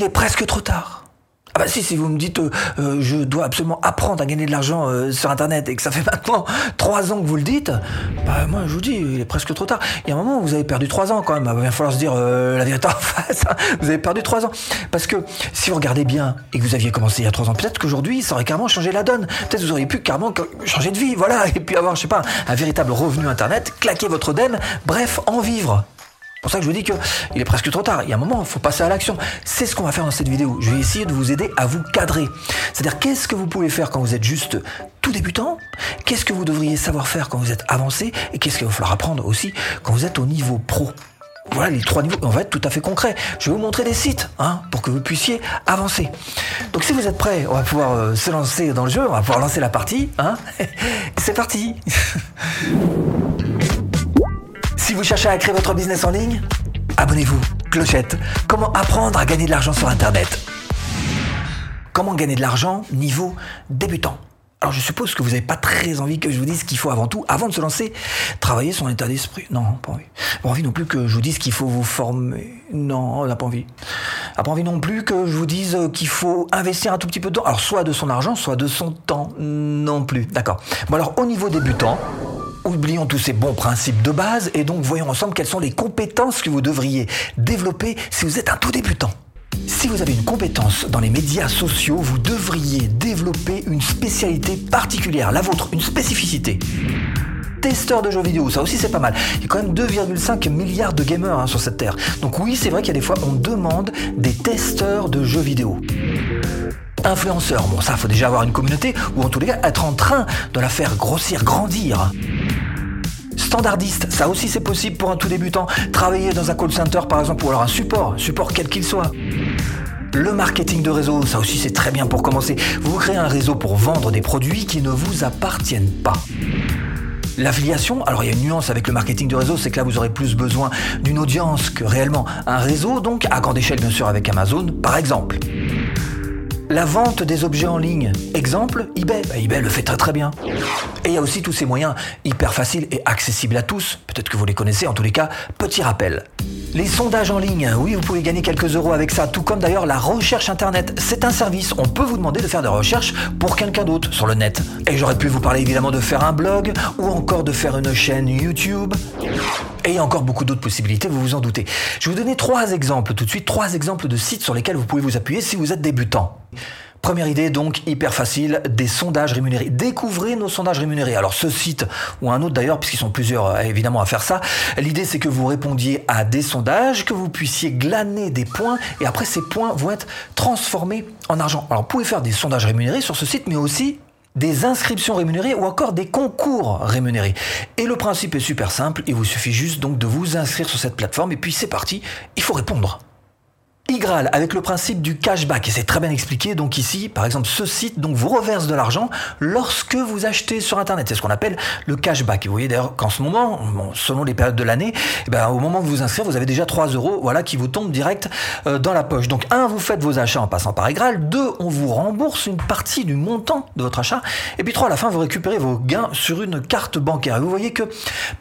il est presque trop tard. Ah bah si, si vous me dites euh, euh, je dois absolument apprendre à gagner de l'argent euh, sur Internet et que ça fait maintenant trois ans que vous le dites, bah moi je vous dis, il est presque trop tard. Il y a un moment où vous avez perdu trois ans quand même, il va falloir se dire la vérité en face, hein. vous avez perdu trois ans. Parce que si vous regardez bien et que vous aviez commencé il y a trois ans, peut-être qu'aujourd'hui ça aurait carrément changé la donne. Peut-être vous auriez pu carrément changer de vie, voilà, et puis avoir, je sais pas, un véritable revenu Internet, claquer votre DEM, bref, en vivre. C'est pour ça que je vous dis qu'il est presque trop tard. Il y a un moment, il faut passer à l'action. C'est ce qu'on va faire dans cette vidéo. Je vais essayer de vous aider à vous cadrer. C'est-à-dire, qu'est-ce que vous pouvez faire quand vous êtes juste tout débutant? Qu'est-ce que vous devriez savoir faire quand vous êtes avancé? Et qu'est-ce qu'il va falloir apprendre aussi quand vous êtes au niveau pro? Voilà les trois niveaux. On va être tout à fait concret. Je vais vous montrer des sites hein, pour que vous puissiez avancer. Donc si vous êtes prêts, on va pouvoir euh, se lancer dans le jeu, on va pouvoir lancer la partie. Hein C'est parti Si vous cherchez à créer votre business en ligne, abonnez-vous. Clochette. Comment apprendre à gagner de l'argent sur Internet? Comment gagner de l'argent niveau débutant? Alors je suppose que vous n'avez pas très envie que je vous dise qu'il faut avant tout, avant de se lancer, travailler son état d'esprit. Non, pas envie. Non plus que je vous dise qu'il faut vous former. Non, on n'a pas envie. Pas envie non plus que je vous dise qu'il faut investir un tout petit peu de temps. Alors soit de son argent, soit de son temps. Non plus. D'accord. Bon alors au niveau débutant, Oublions tous ces bons principes de base et donc voyons ensemble quelles sont les compétences que vous devriez développer si vous êtes un tout débutant. Si vous avez une compétence dans les médias sociaux, vous devriez développer une spécialité particulière, la vôtre, une spécificité. Testeur de jeux vidéo, ça aussi c'est pas mal. Il y a quand même 2,5 milliards de gamers hein, sur cette terre. Donc oui, c'est vrai qu'il y a des fois on demande des testeurs de jeux vidéo. Influenceur, bon ça faut déjà avoir une communauté ou en tous les cas être en train de la faire grossir, grandir standardiste, ça aussi c'est possible pour un tout débutant. Travailler dans un call center par exemple ou alors un support, support quel qu'il soit. Le marketing de réseau, ça aussi c'est très bien pour commencer. Vous créez un réseau pour vendre des produits qui ne vous appartiennent pas. L'affiliation, alors il y a une nuance avec le marketing de réseau, c'est que là vous aurez plus besoin d'une audience que réellement un réseau, donc à grande échelle bien sûr avec Amazon par exemple. La vente des objets en ligne. Exemple, eBay. Bah, eBay le fait très très bien. Et il y a aussi tous ces moyens hyper faciles et accessibles à tous. Peut-être que vous les connaissez, en tous les cas, petit rappel. Les sondages en ligne, oui, vous pouvez gagner quelques euros avec ça, tout comme d'ailleurs la recherche internet. C'est un service, on peut vous demander de faire des recherches pour quelqu'un d'autre sur le net. Et j'aurais pu vous parler évidemment de faire un blog ou encore de faire une chaîne YouTube. Et il y a encore beaucoup d'autres possibilités, vous vous en doutez. Je vais vous donner trois exemples tout de suite, trois exemples de sites sur lesquels vous pouvez vous appuyer si vous êtes débutant. Première idée donc hyper facile, des sondages rémunérés. Découvrez nos sondages rémunérés. Alors ce site ou un autre d'ailleurs, puisqu'ils sont plusieurs euh, évidemment à faire ça, l'idée c'est que vous répondiez à des sondages, que vous puissiez glaner des points et après ces points vont être transformés en argent. Alors vous pouvez faire des sondages rémunérés sur ce site mais aussi des inscriptions rémunérées ou encore des concours rémunérés. Et le principe est super simple, il vous suffit juste donc de vous inscrire sur cette plateforme et puis c'est parti, il faut répondre. Igral avec le principe du cashback et c'est très bien expliqué. Donc ici, par exemple, ce site donc vous reverse de l'argent lorsque vous achetez sur internet. C'est ce qu'on appelle le cashback. vous voyez d'ailleurs qu'en ce moment, selon les périodes de l'année, eh ben, au moment de vous inscrire, vous avez déjà 3 euros, voilà, qui vous tombent direct euh, dans la poche. Donc un, vous faites vos achats en passant par Igral. Deux, on vous rembourse une partie du montant de votre achat. Et puis trois, à la fin, vous récupérez vos gains sur une carte bancaire. Et vous voyez que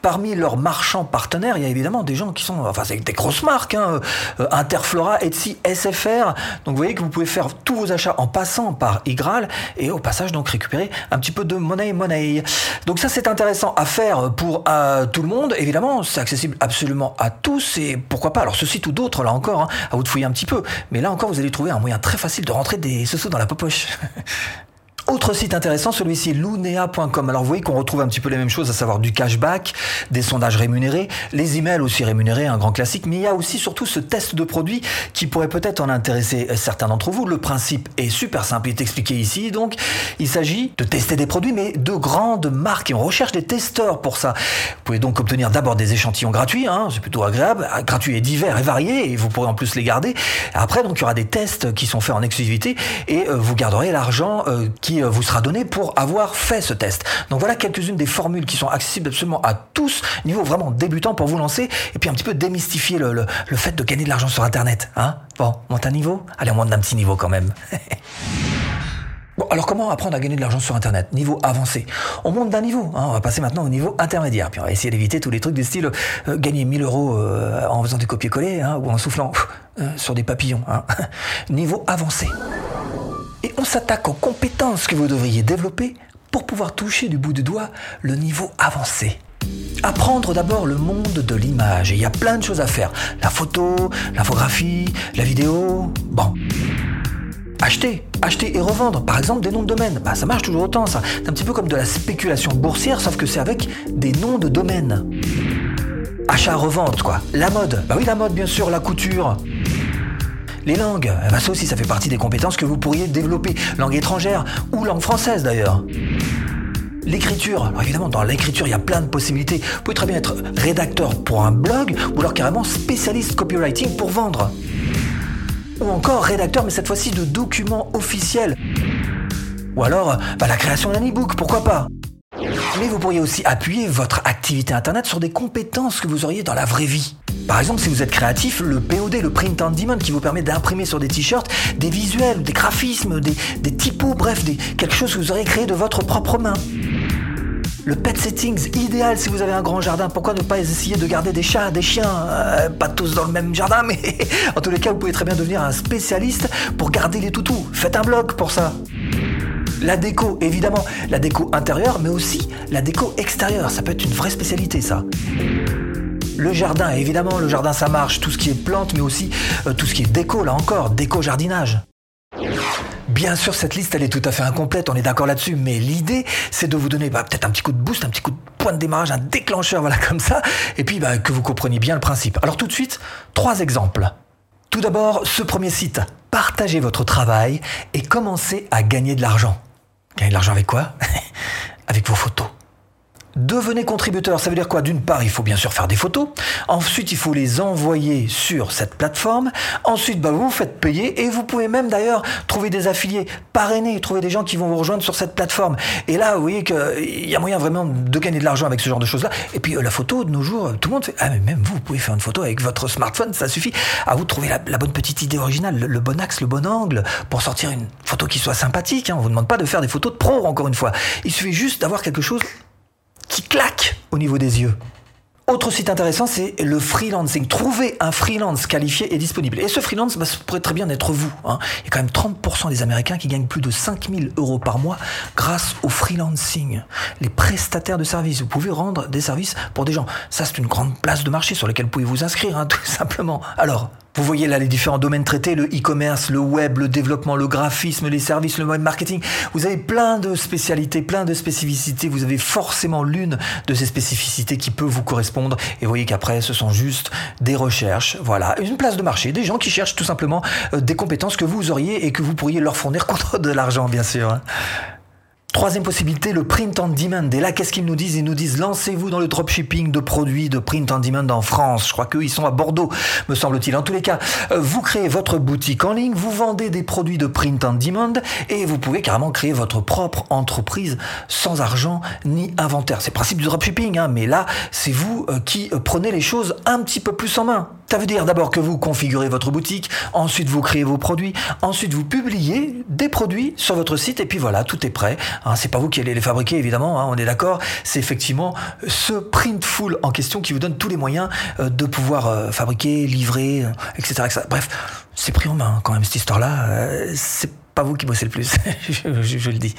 parmi leurs marchands partenaires, il y a évidemment des gens qui sont, enfin, c'est des grosses marques, hein, euh, Interflora, SFR. Donc vous voyez que vous pouvez faire tous vos achats en passant par Igral et au passage donc récupérer un petit peu de monnaie monnaie. Donc ça c'est intéressant à faire pour euh, tout le monde. Évidemment, c'est accessible absolument à tous et pourquoi pas. Alors ce site ou d'autres là encore, hein, à vous de fouiller un petit peu. Mais là encore, vous allez trouver un moyen très facile de rentrer des sous dans la poche. Autre site intéressant, celui-ci, lunea.com. Alors vous voyez qu'on retrouve un petit peu les mêmes choses, à savoir du cashback, des sondages rémunérés, les emails aussi rémunérés, un grand classique, mais il y a aussi surtout ce test de produit qui pourrait peut-être en intéresser certains d'entre vous. Le principe est super simple, il est expliqué ici. Donc il s'agit de tester des produits, mais de grandes marques et on recherche des testeurs pour ça. Vous pouvez donc obtenir d'abord des échantillons gratuits, hein, c'est plutôt agréable, gratuits et divers et variés, et vous pourrez en plus les garder. Après, donc il y aura des tests qui sont faits en exclusivité et euh, vous garderez l'argent euh, euh, vous sera donné pour avoir fait ce test. Donc voilà quelques-unes des formules qui sont accessibles absolument à tous, niveau vraiment débutant pour vous lancer, et puis un petit peu démystifier le, le, fait de gagner de l'argent sur Internet. Hein bon, monte un niveau? Allez, on monte d'un petit niveau quand même. Bon, alors comment apprendre à gagner de l'argent sur Internet? Niveau avancé. On monte d'un niveau, hein, on va passer maintenant au niveau intermédiaire. Puis on va essayer d'éviter tous les trucs du style euh, gagner 1000 euros euh, en faisant du copier-coller hein, ou en soufflant. sur des papillons. Hein. Niveau avancé. On s'attaque aux compétences que vous devriez développer pour pouvoir toucher du bout du doigt le niveau avancé. Apprendre d'abord le monde de l'image. Il y a plein de choses à faire. La photo, l'infographie, la vidéo. Bon. Acheter, acheter et revendre, par exemple des noms de domaine. Bah, ça marche toujours autant, ça. C'est un petit peu comme de la spéculation boursière, sauf que c'est avec des noms de domaine. Achat-revente, quoi. La mode. Bah oui, la mode, bien sûr, la couture. Les langues, eh ben, ça aussi, ça fait partie des compétences que vous pourriez développer. Langue étrangère ou langue française d'ailleurs. L'écriture, évidemment dans l'écriture il y a plein de possibilités. Vous pouvez très bien être rédacteur pour un blog ou alors carrément spécialiste copywriting pour vendre. Ou encore rédacteur mais cette fois-ci de documents officiels. Ou alors bah, la création d'un e-book, pourquoi pas mais vous pourriez aussi appuyer votre activité Internet sur des compétences que vous auriez dans la vraie vie. Par exemple, si vous êtes créatif, le POD, le Print on Demand, qui vous permet d'imprimer sur des t-shirts des visuels, des graphismes, des, typos, bref, des, quelque chose que vous aurez créé de votre propre main. Le pet settings, idéal si vous avez un grand jardin. Pourquoi ne pas essayer de garder des chats, des chiens euh, Pas tous dans le même jardin, mais en tous les cas, vous pouvez très bien devenir un spécialiste pour garder les toutous. Faites un blog pour ça. La déco, évidemment, la déco intérieure, mais aussi la déco extérieure. Ça peut être une vraie spécialité, ça. Le jardin, évidemment, le jardin ça marche, tout ce qui est plantes, mais aussi euh, tout ce qui est déco, là encore, déco-jardinage. Bien sûr, cette liste, elle est tout à fait incomplète, on est d'accord là-dessus, mais l'idée, c'est de vous donner bah, peut-être un petit coup de boost, un petit coup de point de démarrage, un déclencheur, voilà, comme ça, et puis bah, que vous compreniez bien le principe. Alors tout de suite, trois exemples. Tout d'abord, ce premier site, partagez votre travail et commencez à gagner de l'argent. Gagner de l'argent avec quoi? Avec vos photos. Devenez contributeur, ça veut dire quoi? D'une part, il faut bien sûr faire des photos. Ensuite, il faut les envoyer sur cette plateforme. Ensuite, bah, vous vous faites payer et vous pouvez même d'ailleurs trouver des affiliés, parrainer, trouver des gens qui vont vous rejoindre sur cette plateforme. Et là, vous voyez qu'il y a moyen vraiment de gagner de l'argent avec ce genre de choses-là. Et puis, euh, la photo, de nos jours, tout le monde fait. Ah, mais même vous, vous pouvez faire une photo avec votre smartphone, ça suffit. À vous de trouver la, bonne petite idée originale, le, bon axe, le bon angle pour sortir une photo qui soit sympathique. Hein. On vous demande pas de faire des photos de pro, encore une fois. Il suffit juste d'avoir quelque chose claque au niveau des yeux. Autre site intéressant, c'est le freelancing. Trouver un freelance qualifié et disponible. Et ce freelance, bah, ça pourrait très bien être vous. Hein. Il y a quand même 30% des Américains qui gagnent plus de 5000 euros par mois grâce au freelancing. Les prestataires de services. Vous pouvez rendre des services pour des gens. Ça, c'est une grande place de marché sur laquelle vous pouvez vous inscrire, hein, tout simplement. Alors, vous voyez là les différents domaines traités, le e-commerce, le web, le développement, le graphisme, les services, le web marketing. Vous avez plein de spécialités, plein de spécificités. Vous avez forcément l'une de ces spécificités qui peut vous correspondre. Et vous voyez qu'après, ce sont juste des recherches. Voilà, une place de marché, des gens qui cherchent tout simplement euh, des compétences que vous auriez et que vous pourriez leur fournir contre de l'argent, bien sûr. Troisième possibilité, le print on demand. Et là, qu'est-ce qu'ils nous disent? Ils nous disent lancez-vous dans le dropshipping de produits de print on demand en France. Je crois qu'eux, ils sont à Bordeaux, me semble-t-il. En tous les cas, euh, vous créez votre boutique en ligne, vous vendez des produits de print on demand et vous pouvez carrément créer votre propre entreprise sans argent ni inventaire. C'est le principe du dropshipping, hein, mais là, c'est vous euh, qui euh, prenez les choses un petit peu plus en main. Ça veut dire d'abord que vous configurez votre boutique, ensuite vous créez vos produits, ensuite vous publiez des produits sur votre site et puis voilà, tout est prêt. Hein, c'est pas vous qui allez les fabriquer évidemment, hein, on est d'accord. C'est effectivement ce Printful en question qui vous donne tous les moyens euh, de pouvoir euh, fabriquer, livrer, etc., euh, Bref, c'est pris en main hein, quand même cette histoire-là. c'est pas vous qui bossez le plus, je, le dis.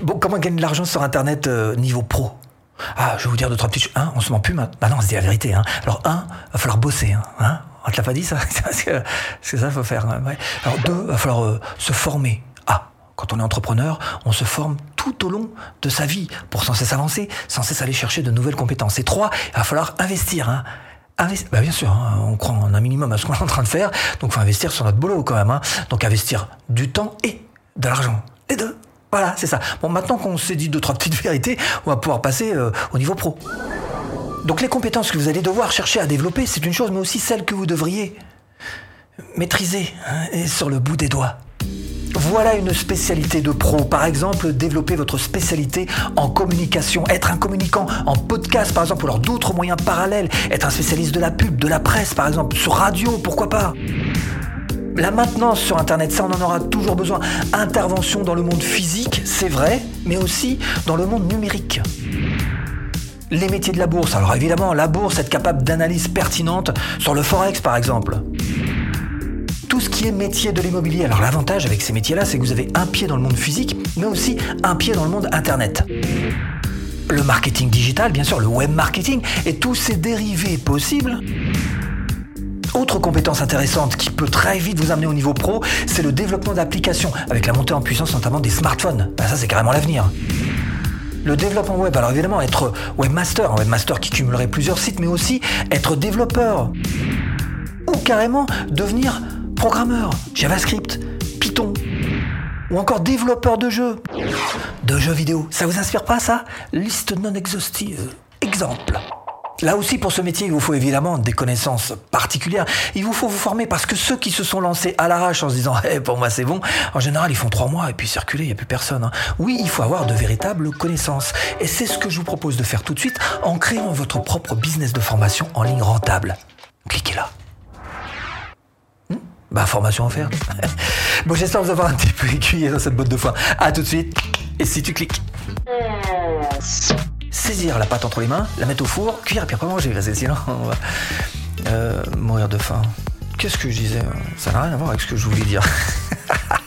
Bon, comment gagner de l'argent sur Internet niveau pro? Ah, je vais vous dire deux, trois petites. Un, on se ment plus maintenant. Bah non, c'est la vérité. Hein. Alors, un, va falloir bosser. Hein. hein on te l'a pas dit, ça? C'est ça faut faire. Ouais. Alors, deux, va falloir euh, se former. Ah, quand on est entrepreneur, on se forme tout au long de sa vie pour sans cesse avancer, sans cesse aller chercher de nouvelles compétences. Et trois, il va falloir investir. Hein. bah bien sûr, hein, on croit en un minimum à ce qu'on est en train de faire, donc faut investir sur notre boulot quand même. Hein. Donc investir du temps et de l'argent. Les deux. Voilà, c'est ça. Bon, maintenant qu'on s'est dit deux, trois petites vérités, on va pouvoir passer euh, au niveau pro. Donc les compétences que vous allez devoir chercher à développer, c'est une chose, mais aussi celles que vous devriez maîtriser hein, et sur le bout des doigts. Voilà une spécialité de pro. Par exemple, développer votre spécialité en communication, être un communicant en podcast par exemple, ou alors d'autres moyens parallèles, être un spécialiste de la pub, de la presse par exemple, sur radio, pourquoi pas. La maintenance sur Internet, ça on en aura toujours besoin. Intervention dans le monde physique, c'est vrai, mais aussi dans le monde numérique. Les métiers de la bourse. Alors évidemment, la bourse, être capable d'analyse pertinente sur le forex par exemple. Tout ce qui est métier de l'immobilier. Alors l'avantage avec ces métiers-là, c'est que vous avez un pied dans le monde physique, mais aussi un pied dans le monde Internet. Le marketing digital, bien sûr, le web marketing et tous ces dérivés possibles. Autre compétence intéressante qui peut très vite vous amener au niveau pro, c'est le développement d'applications, avec la montée en puissance notamment des smartphones. Ben, ça, c'est carrément l'avenir. Le développement web, alors évidemment, être webmaster, un webmaster qui cumulerait plusieurs sites, mais aussi être développeur. Ou carrément devenir programmeur, JavaScript, Python. Ou encore développeur de jeux. De jeux vidéo. Ça vous inspire pas ça? Liste non exhaustive. Exemple. Là aussi, pour ce métier, il vous faut évidemment des connaissances particulières. Il vous faut vous former parce que ceux qui se sont lancés à l'arrache en se disant hey, pour moi c'est bon, en général ils font trois mois et puis circuler, il n'y a plus personne. hein. Oui, il faut avoir de véritables connaissances. Et c'est ce que je vous propose de faire tout de suite en créant votre propre business de formation en ligne rentable. Cliquez là. Hmm? Bah, formation offerte. bon, j'espère vous avoir un petit peu écuyé dans cette botte de foin. À tout de suite. Et si tu cliques saisir la pâte entre les mains, la mettre au four, cuire et puis après manger. Parce que sinon, on va euh, mourir de faim. Qu'est-ce que je disais? Ça n'a rien à voir avec ce que je voulais dire.